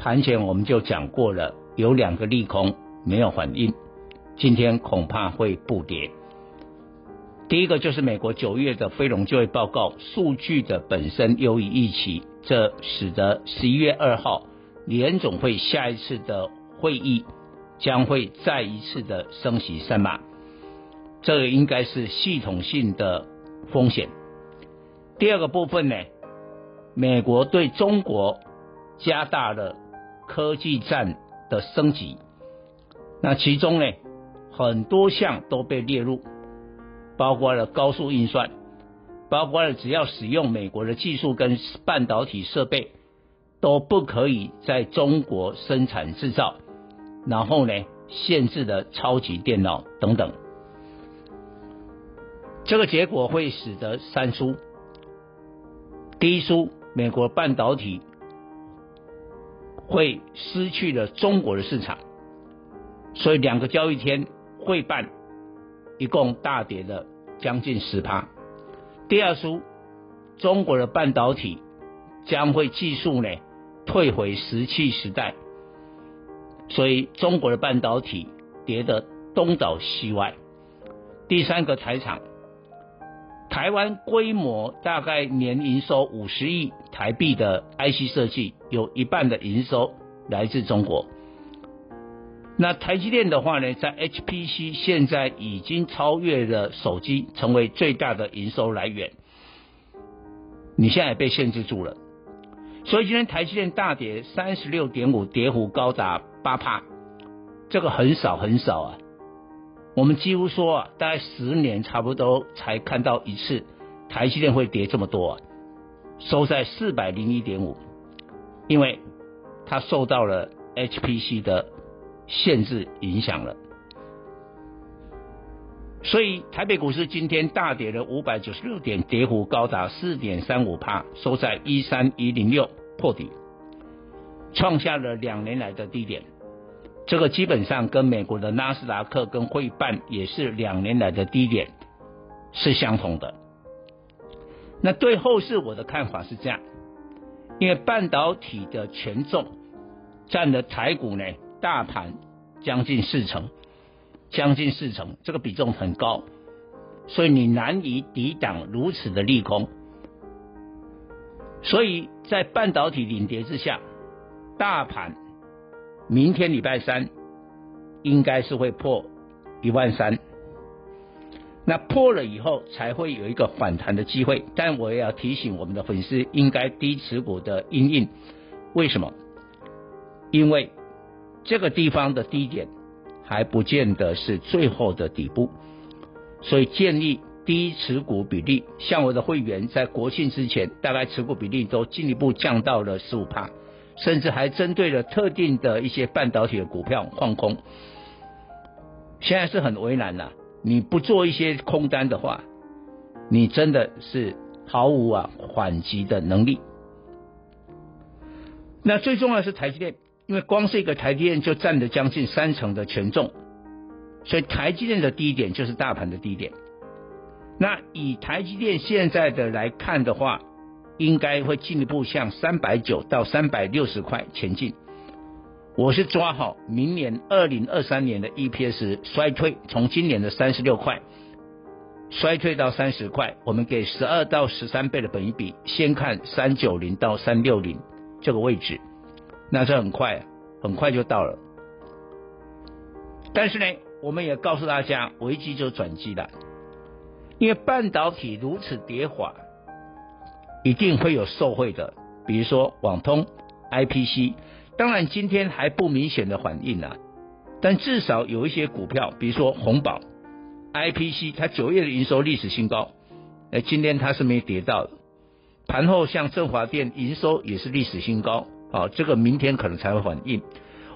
盘前我们就讲过了，有两个利空没有反应，今天恐怕会不跌。第一个就是美国九月的非农就业报告数据的本身优于预期，这使得十一月二号联总会下一次的会议。将会再一次的升息三码，这个应该是系统性的风险。第二个部分呢，美国对中国加大了科技战的升级，那其中呢，很多项都被列入，包括了高速运算，包括了只要使用美国的技术跟半导体设备，都不可以在中国生产制造。然后呢，限制的超级电脑等等，这个结果会使得三输。第一输，美国半导体会失去了中国的市场，所以两个交易天会半一共大跌了将近十趴。第二输，中国的半导体将会技术呢退回石器时代。所以中国的半导体跌得东倒西歪。第三个财产，台湾规模大概年营收五十亿台币的 IC 设计，有一半的营收来自中国。那台积电的话呢，在 HPC 现在已经超越了手机，成为最大的营收来源。你现在被限制住了。所以今天台积电大跌三十六点五，跌幅高达八趴，这个很少很少啊。我们几乎说啊，大概十年差不多才看到一次台积电会跌这么多啊，收在四百零一点五，因为它受到了 HPC 的限制影响了。所以台北股市今天大跌了五百九十六点，跌幅高达四点三五趴，收在一三一零六破底，创下了两年来的低点。这个基本上跟美国的纳斯达克跟费半也是两年来的低点是相同的。那对后市我的看法是这样，因为半导体的权重占的台股呢大盘将近四成。将近四成，这个比重很高，所以你难以抵挡如此的利空。所以在半导体领跌之下，大盘明天礼拜三应该是会破一万三，那破了以后才会有一个反弹的机会。但我也要提醒我们的粉丝，应该低持股的因应。为什么？因为这个地方的低点。还不见得是最后的底部，所以建议低持股比例。像我的会员在国庆之前，大概持股比例都进一步降到了十五趴，甚至还针对了特定的一些半导体的股票放空。现在是很为难了，你不做一些空单的话，你真的是毫无啊缓急的能力。那最重要是台积电。因为光是一个台积电就占了将近三成的权重，所以台积电的低点就是大盘的低点。那以台积电现在的来看的话，应该会进一步向三百九到三百六十块前进。我是抓好明年二零二三年的 EPS 衰退，从今年的三十六块衰退到三十块，我们给十二到十三倍的本益比，先看三九零到三六零这个位置。那这很快，很快就到了。但是呢，我们也告诉大家，危机就转机了，因为半导体如此跌滑，一定会有受惠的，比如说网通、IPC，当然今天还不明显的反应啊，但至少有一些股票，比如说红宝、IPC，它九月的营收历史新高，哎，今天它是没跌到的，盘后像振华电营收也是历史新高，啊，这个明天可能才会反应。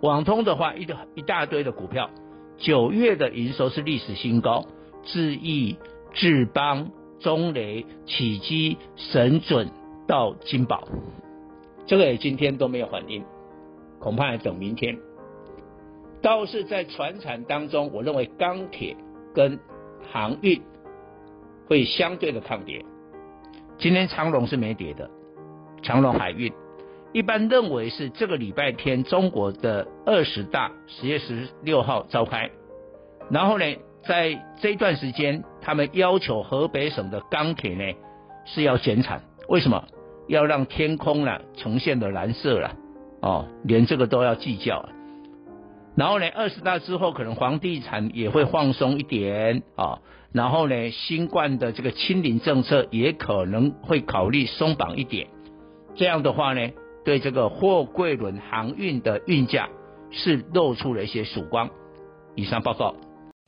网通的话，一个一大堆的股票，九月的营收是历史新高，智易、智邦。中雷、起基、神准到金宝，这个也今天都没有反应，恐怕要等明天。倒是在传产当中，我认为钢铁跟航运会相对的抗跌。今天长荣是没跌的，长荣海运一般认为是这个礼拜天中国的二十大十月十六号召开，然后呢，在这段时间。他们要求河北省的钢铁呢是要减产，为什么？要让天空呢呈现的蓝色了哦，连这个都要计较。然后呢，二十大之后可能房地产也会放松一点啊、哦，然后呢，新冠的这个清零政策也可能会考虑松绑一点。这样的话呢，对这个货柜轮航运的运价是露出了一些曙光。以上报告。